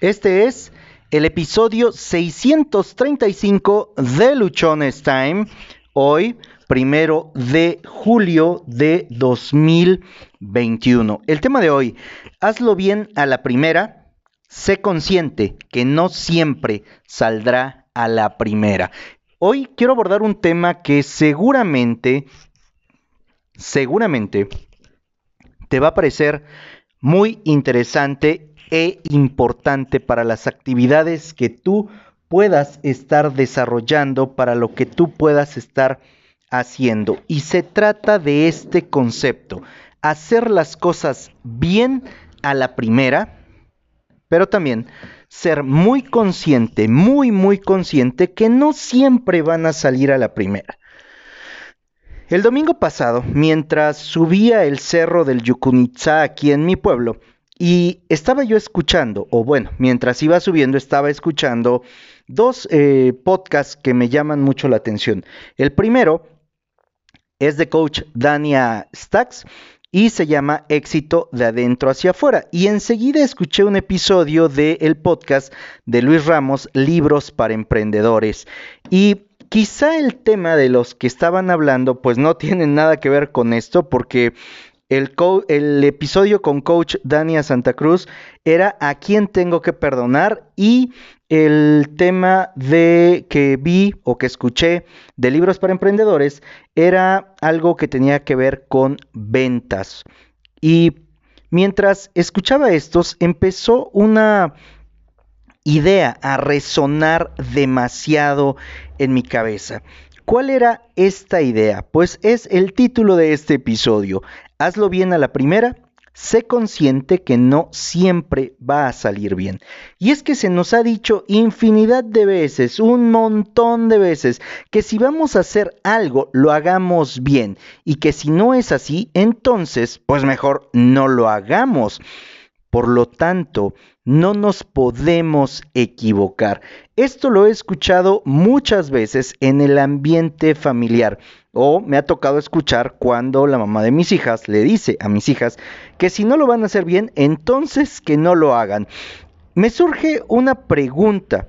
Este es el episodio 635 de Luchones Time. Hoy, primero de julio de 2021. El tema de hoy, hazlo bien a la primera, sé consciente que no siempre saldrá a la primera. Hoy quiero abordar un tema que seguramente, seguramente te va a parecer muy interesante e importante para las actividades que tú puedas estar desarrollando, para lo que tú puedas estar haciendo. Y se trata de este concepto, hacer las cosas bien a la primera, pero también ser muy consciente, muy, muy consciente que no siempre van a salir a la primera. El domingo pasado, mientras subía el cerro del Yucunitza aquí en mi pueblo, y estaba yo escuchando, o bueno, mientras iba subiendo estaba escuchando dos eh, podcasts que me llaman mucho la atención. El primero es de coach Dania Stacks y se llama Éxito de adentro hacia afuera. Y enseguida escuché un episodio del podcast de Luis Ramos, Libros para Emprendedores. Y quizá el tema de los que estaban hablando pues no tiene nada que ver con esto porque el, episodio con coach Dania Santa Cruz era a quién tengo que perdonar y el tema de que vi o que escuché de libros para emprendedores era algo que tenía que ver con ventas. Y mientras escuchaba estos, empezó una idea a resonar demasiado en mi cabeza. ¿Cuál era esta idea? Pues es el título de este episodio. Hazlo bien a la primera, sé consciente que no siempre va a salir bien. Y es que se nos ha dicho infinidad de veces, un montón de veces, que si vamos a hacer algo, lo hagamos bien. Y que si no es así, entonces, pues mejor no lo hagamos. Por lo tanto, no nos podemos equivocar. Esto lo he escuchado muchas veces en el ambiente familiar o me ha tocado escuchar cuando la mamá de mis hijas le dice a mis hijas que si no lo van a hacer bien, entonces que no lo hagan. Me surge una pregunta.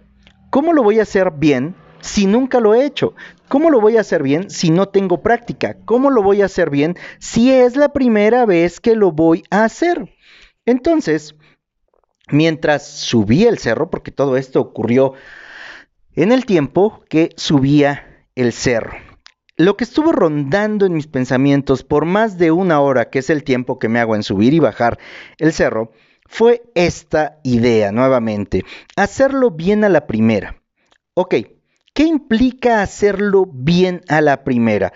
¿Cómo lo voy a hacer bien si nunca lo he hecho? ¿Cómo lo voy a hacer bien si no tengo práctica? ¿Cómo lo voy a hacer bien si es la primera vez que lo voy a hacer? Entonces, mientras subía el cerro, porque todo esto ocurrió en el tiempo que subía el cerro. Lo que estuvo rondando en mis pensamientos por más de una hora, que es el tiempo que me hago en subir y bajar el cerro, fue esta idea nuevamente, hacerlo bien a la primera. Ok, ¿qué implica hacerlo bien a la primera?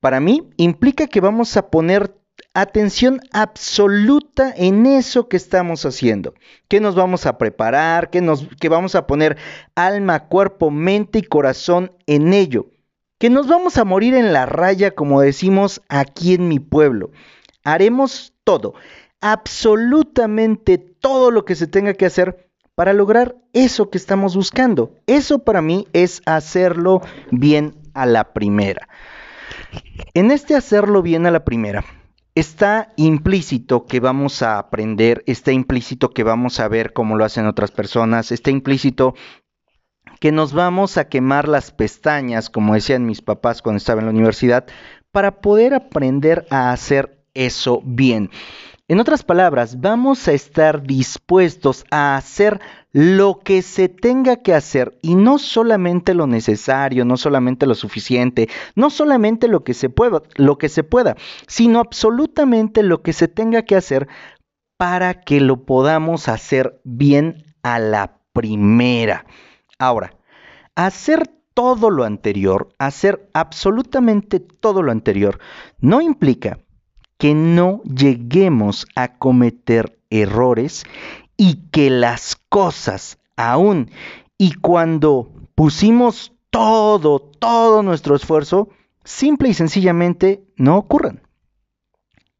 Para mí implica que vamos a poner atención absoluta en eso que estamos haciendo, que nos vamos a preparar, que, nos, vamos a poner alma, cuerpo, mente y corazón en ello, que nos vamos a morir en la raya, como decimos aquí en mi pueblo. Haremos todo, absolutamente todo lo que se tenga que hacer para lograr eso que estamos buscando. Eso para mí es hacerlo bien a la primera. En este hacerlo bien a la primera, está implícito que vamos a aprender, está implícito que vamos a ver cómo lo hacen otras personas, está implícito que nos vamos a quemar las pestañas, como decían mis papás cuando estaba en la universidad, para poder aprender a hacer eso bien. En otras palabras, vamos a estar dispuestos a hacer lo que se tenga que hacer y no solamente lo necesario, no solamente lo suficiente, no solamente lo que se pueda, lo que se pueda, sino absolutamente lo que se tenga que hacer para que lo podamos hacer bien a la primera. Ahora, hacer todo lo anterior, hacer absolutamente todo lo anterior, no implica que no lleguemos a cometer errores y que las cosas aún y cuando pusimos todo, todo nuestro esfuerzo, simple y sencillamente no ocurran.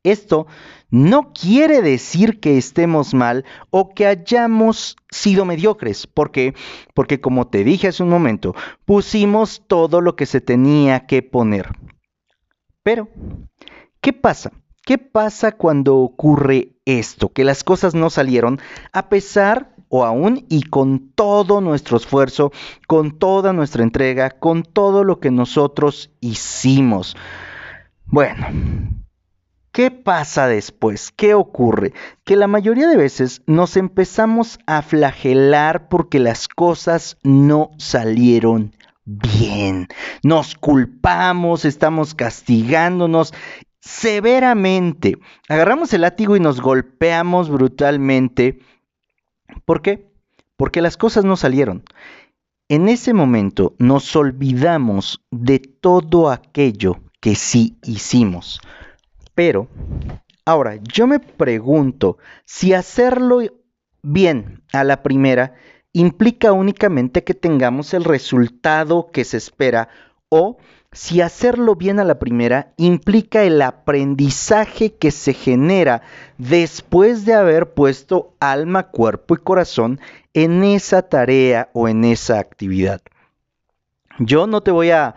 Esto no quiere decir que estemos mal o que hayamos sido mediocres, porque porque como te dije hace un momento, pusimos todo lo que se tenía que poner. Pero ¿qué pasa? ¿Qué pasa cuando ocurre esto? Que las cosas no salieron a pesar o aún y con todo nuestro esfuerzo, con toda nuestra entrega, con todo lo que nosotros hicimos. Bueno, ¿Qué pasa después? ¿Qué ocurre? Que la mayoría de veces nos empezamos a flagelar porque las cosas no salieron bien. Nos culpamos, estamos castigándonos severamente. Agarramos el látigo y nos golpeamos brutalmente. ¿Por qué? Porque las cosas no salieron. En ese momento nos olvidamos de todo aquello que sí hicimos. Pero, ahora, yo me pregunto si hacerlo bien a la primera implica únicamente que tengamos el resultado que se espera o si hacerlo bien a la primera implica el aprendizaje que se genera después de haber puesto alma, cuerpo y corazón en esa tarea o en esa actividad. Yo no te voy a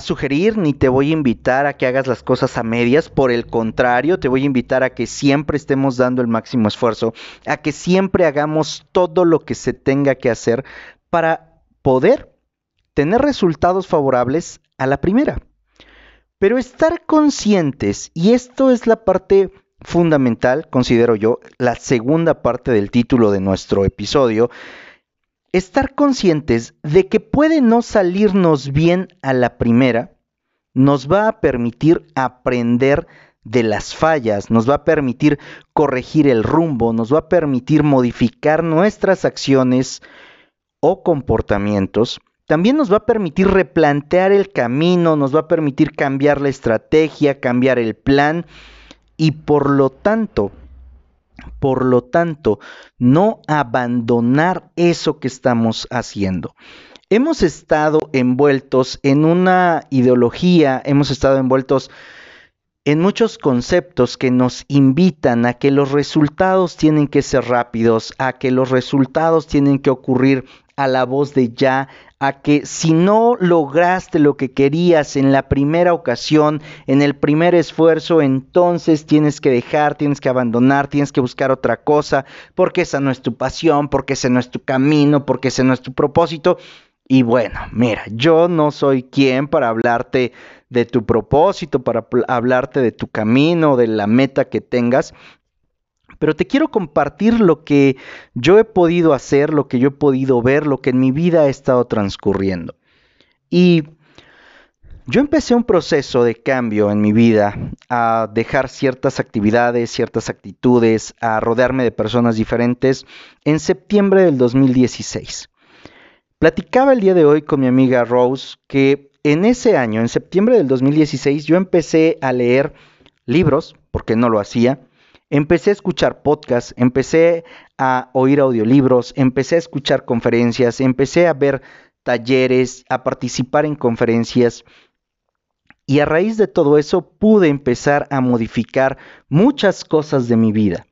sugerir ni te voy a invitar a que hagas las cosas a medias, por el contrario, te voy a invitar a que siempre estemos dando el máximo esfuerzo, a que siempre hagamos todo lo que se tenga que hacer para poder tener resultados favorables a la primera. Pero estar conscientes, y esto es la parte fundamental, considero yo, la segunda parte del título de nuestro episodio, estar conscientes de que puede no salirnos bien a la primera, nos va a permitir aprender de las fallas, nos va a permitir corregir el rumbo, nos va a permitir modificar nuestras acciones o comportamientos. También nos va a permitir replantear el camino, nos va a permitir cambiar la estrategia, cambiar el plan y por lo tanto por lo tanto, no abandonar eso que estamos haciendo. Hemos estado envueltos en una ideología, hemos estado envueltos en muchos conceptos que nos invitan a que los resultados tienen que ser rápidos, a que los resultados tienen que ocurrir a la voz de ya, a que si no lograste lo que querías en la primera ocasión, en el primer esfuerzo, entonces tienes que dejar, tienes que abandonar, tienes que buscar otra cosa, porque esa no es tu pasión, porque ese no es tu camino, porque ese no es tu propósito. Y bueno, mira, yo no soy quien para hablarte de tu propósito, para hablarte de tu camino, de la meta que tengas pero te quiero compartir lo que yo he podido hacer, lo que yo he podido ver, lo que en mi vida ha estado transcurriendo. Y yo empecé un proceso de cambio en mi vida, a dejar ciertas actividades, ciertas actitudes, a rodearme de personas diferentes en septiembre del 2016. Platicaba el día de hoy con mi amiga Rose que en ese año, en septiembre del 2016, yo empecé a leer libros, porque no lo hacía, empecé a escuchar podcasts, empecé a oír audiolibros, empecé a escuchar conferencias, empecé a ver talleres, a participar en conferencias. Y a raíz de todo eso pude empezar a modificar muchas cosas de mi vida.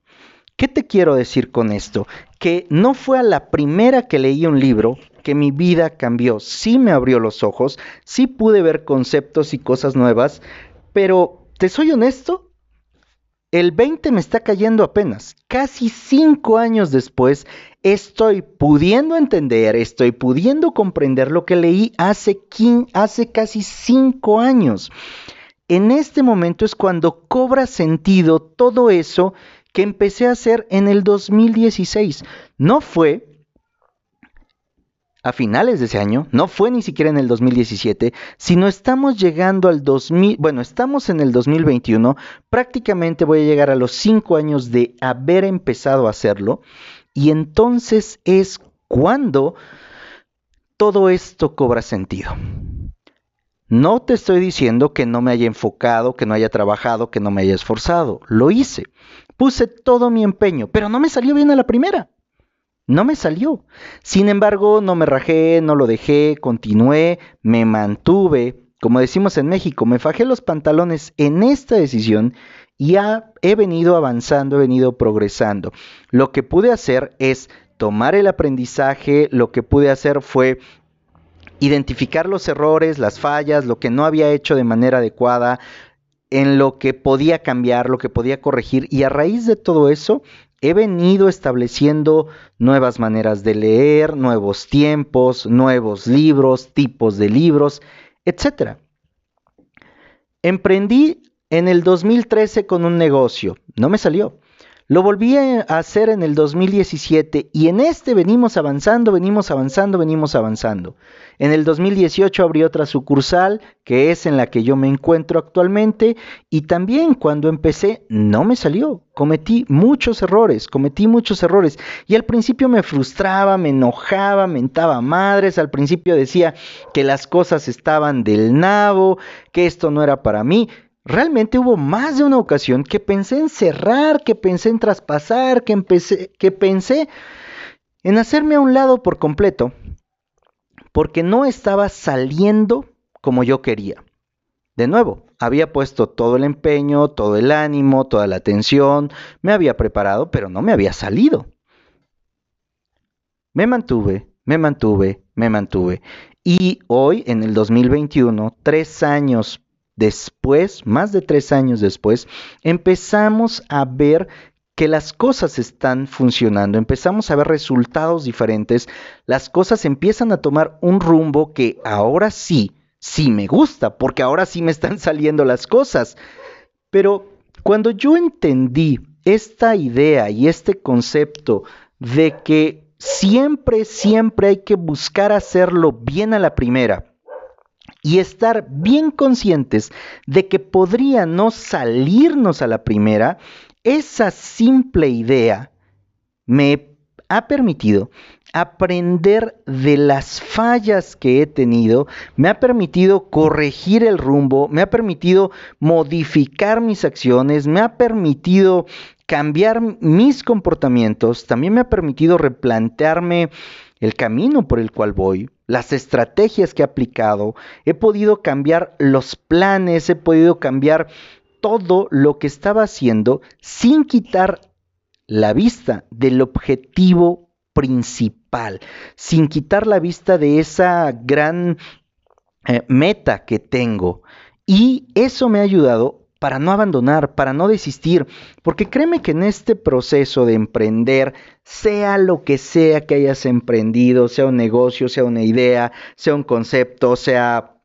¿Qué te quiero decir con esto? Que no fue a la primera que leí un libro que mi vida cambió. Sí me abrió los ojos, sí pude ver conceptos y cosas nuevas, pero te soy honesto, el 20 me está cayendo apenas. Casi cinco años después estoy pudiendo entender, estoy pudiendo comprender lo que leí hace, hace casi cinco años. En este momento es cuando cobra sentido todo eso que empecé a hacer en el 2016. No fue a finales de ese año, no fue ni siquiera en el 2017, sino estamos llegando al 2000, bueno, estamos en el 2021, prácticamente voy a llegar a los cinco años de haber empezado a hacerlo, y entonces es cuando todo esto cobra sentido. No te estoy diciendo que no me haya enfocado, que no haya trabajado, que no me haya esforzado, lo hice, puse todo mi empeño, pero no me salió bien a la primera. No me salió. Sin embargo, no me rajé, no lo dejé, continué, me mantuve. Como decimos en México, me fajé los pantalones en esta decisión y he venido avanzando, he venido progresando. Lo que pude hacer es tomar el aprendizaje, lo que pude hacer fue identificar los errores, las fallas, lo que no había hecho de manera adecuada, en lo que podía cambiar, lo que podía corregir y a raíz de todo eso he venido estableciendo nuevas maneras de leer, nuevos tiempos, nuevos libros, tipos de libros, etc. Emprendí en el 2013 con un negocio, no me salió. Lo volví a hacer en el 2017 y en este venimos avanzando, venimos avanzando, venimos avanzando. En el 2018 abrí otra sucursal, que es en la que yo me encuentro actualmente, y también cuando empecé no me salió. Cometí muchos errores, cometí muchos errores. Y al principio me frustraba, me enojaba, mentaba madres, al principio decía que las cosas estaban del nabo, que esto no era para mí. Realmente hubo más de una ocasión que pensé en cerrar, que pensé en traspasar, que, empecé, que pensé en hacerme a un lado por completo, porque no estaba saliendo como yo quería. De nuevo, había puesto todo el empeño, todo el ánimo, toda la atención, me había preparado, pero no me había salido. Me mantuve, me mantuve, me mantuve. Y hoy, en el 2021, tres años después, más de tres años después, empezamos a ver que las cosas están funcionando, empezamos a ver resultados diferentes, las cosas empiezan a tomar un rumbo que ahora sí, sí me gusta, porque ahora sí me están saliendo las cosas. Pero cuando yo entendí esta idea y este concepto de que siempre, siempre hay que buscar hacerlo bien a la primera, y estar bien conscientes de que podría no salirnos a la primera, esa simple idea me ha permitido aprender de las fallas que he tenido, me ha permitido corregir el rumbo, me ha permitido modificar mis acciones, me ha permitido cambiar mis comportamientos, también me ha permitido replantearme el camino por el cual voy, las estrategias que he aplicado, he podido cambiar los planes, he podido cambiar todo lo que estaba haciendo sin quitar la vista del objetivo principal, sin quitar la vista de esa gran eh, meta que tengo. Y eso me ha ayudado para no abandonar, para no desistir, porque créeme que en este proceso de emprender, sea lo que sea que hayas emprendido, sea un negocio, sea una idea, sea un concepto, sea,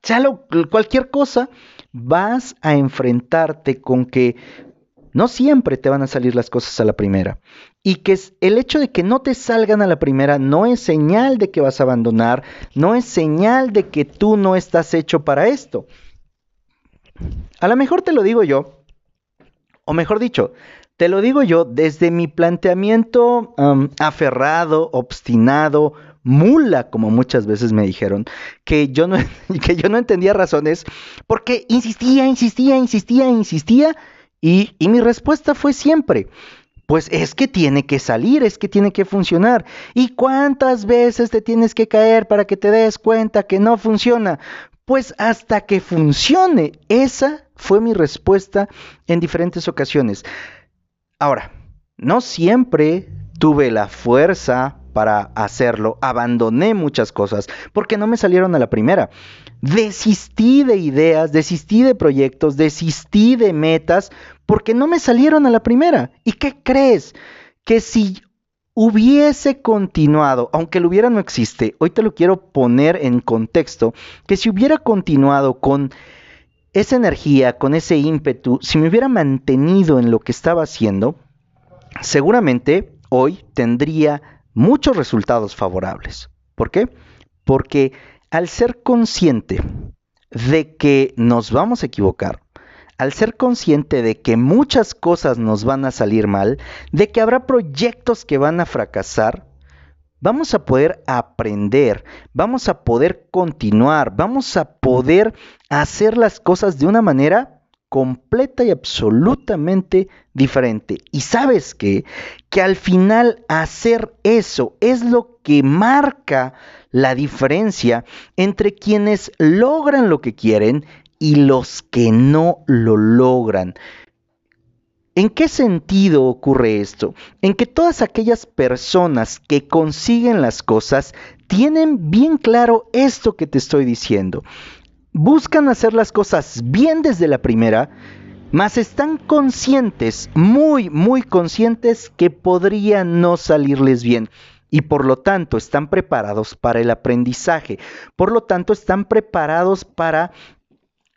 cualquier cosa, vas a enfrentarte con que no siempre te van a salir las cosas a la primera. Y que el hecho de que no te salgan a la primera no es señal de que vas a abandonar, no es señal de que tú no estás hecho para esto. A lo mejor te lo digo yo, o mejor dicho, te lo digo yo desde mi planteamiento aferrado, obstinado, mula, como muchas veces me dijeron, que yo, no, que yo no entendía razones, porque insistía, insistía, insistía, insistía, y, y mi respuesta fue siempre, pues es que tiene que salir, es que tiene que funcionar. ¿Y cuántas veces te tienes que caer para que te des cuenta que no funciona? Pues hasta que funcione. Esa fue mi respuesta en diferentes ocasiones. Ahora, no siempre tuve la fuerza para hacerlo, abandoné muchas cosas porque no me salieron a la primera. Desistí de ideas, desistí de proyectos, desistí de metas porque no me salieron a la primera. ¿Y qué crees? Que si hubiese continuado, aunque lo hubiera no existe, hoy te lo quiero poner en contexto, que si hubiera continuado con esa energía, con ese ímpetu, si me hubiera mantenido en lo que estaba haciendo, seguramente hoy tendría muchos resultados favorables. ¿Por qué? Porque al ser consciente de que nos vamos a equivocar, al ser consciente de que muchas cosas nos van a salir mal, de que habrá proyectos que van a fracasar, vamos a poder aprender, vamos a poder continuar, vamos a poder hacer las cosas de una manera completa y absolutamente diferente. Y sabes qué? Que al final hacer eso es lo que marca la diferencia entre quienes logran lo que quieren y los que no lo logran. ¿En qué sentido ocurre esto? En que todas aquellas personas que consiguen las cosas tienen bien claro esto que te estoy diciendo. Buscan hacer las cosas bien desde la primera, mas están conscientes, muy, muy conscientes que podría no salirles bien y por lo tanto están preparados para el aprendizaje, por lo tanto están preparados para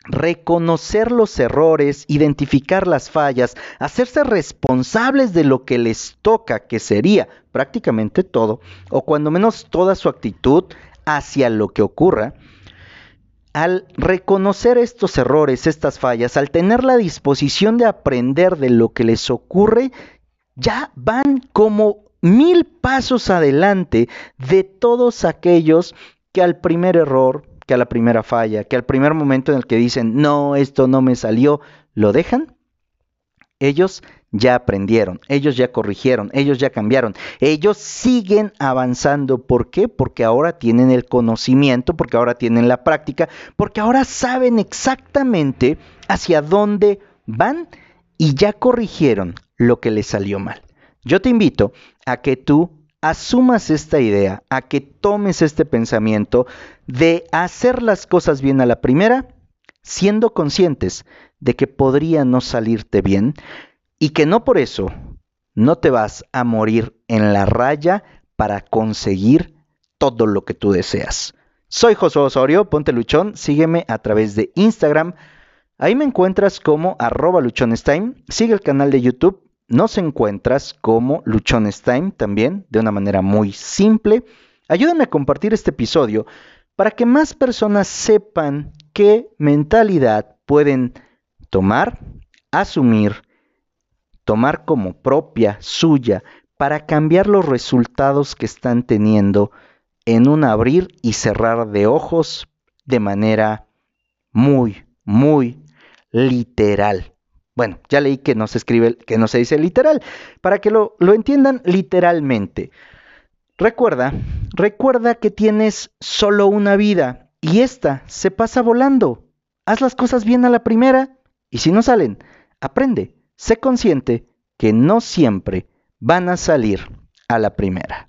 reconocer los errores, identificar las fallas, hacerse responsables de lo que les toca, que sería prácticamente todo, o cuando menos toda su actitud hacia lo que ocurra, al reconocer estos errores, estas fallas, al tener la disposición de aprender de lo que les ocurre, ya van como mil pasos adelante de todos aquellos que al primer error, que a la primera falla, que al primer momento en el que dicen, no, esto no me salió, lo dejan, ellos ya aprendieron, ellos ya corrigieron, ellos ya cambiaron, ellos siguen avanzando. ¿Por qué? Porque ahora tienen el conocimiento, porque ahora tienen la práctica, porque ahora saben exactamente hacia dónde van y ya corrigieron lo que les salió mal. Yo te invito a que tú asumas esta idea, a que tomes este pensamiento de hacer las cosas bien a la primera, siendo conscientes de que podría no salirte bien y que no por eso no te vas a morir en la raya para conseguir todo lo que tú deseas. Soy José Osorio, ponte luchón, sígueme a través de Instagram. Ahí me encuentras como arroba luchonestime. Sigue el canal de YouTube nos encuentras como Luchones Time también, de una manera muy simple. Ayúdame a compartir este episodio para que más personas sepan qué mentalidad pueden tomar, asumir, tomar como propia, suya, para cambiar los resultados que están teniendo en un abrir y cerrar de ojos de manera muy, muy literal. Bueno, ya leí que no se escribe, que no se dice literal, para que lo, lo entiendan literalmente. Recuerda, recuerda que tienes solo una vida y esta se pasa volando. Haz las cosas bien a la primera y si no salen, aprende, sé consciente que no siempre van a salir a la primera.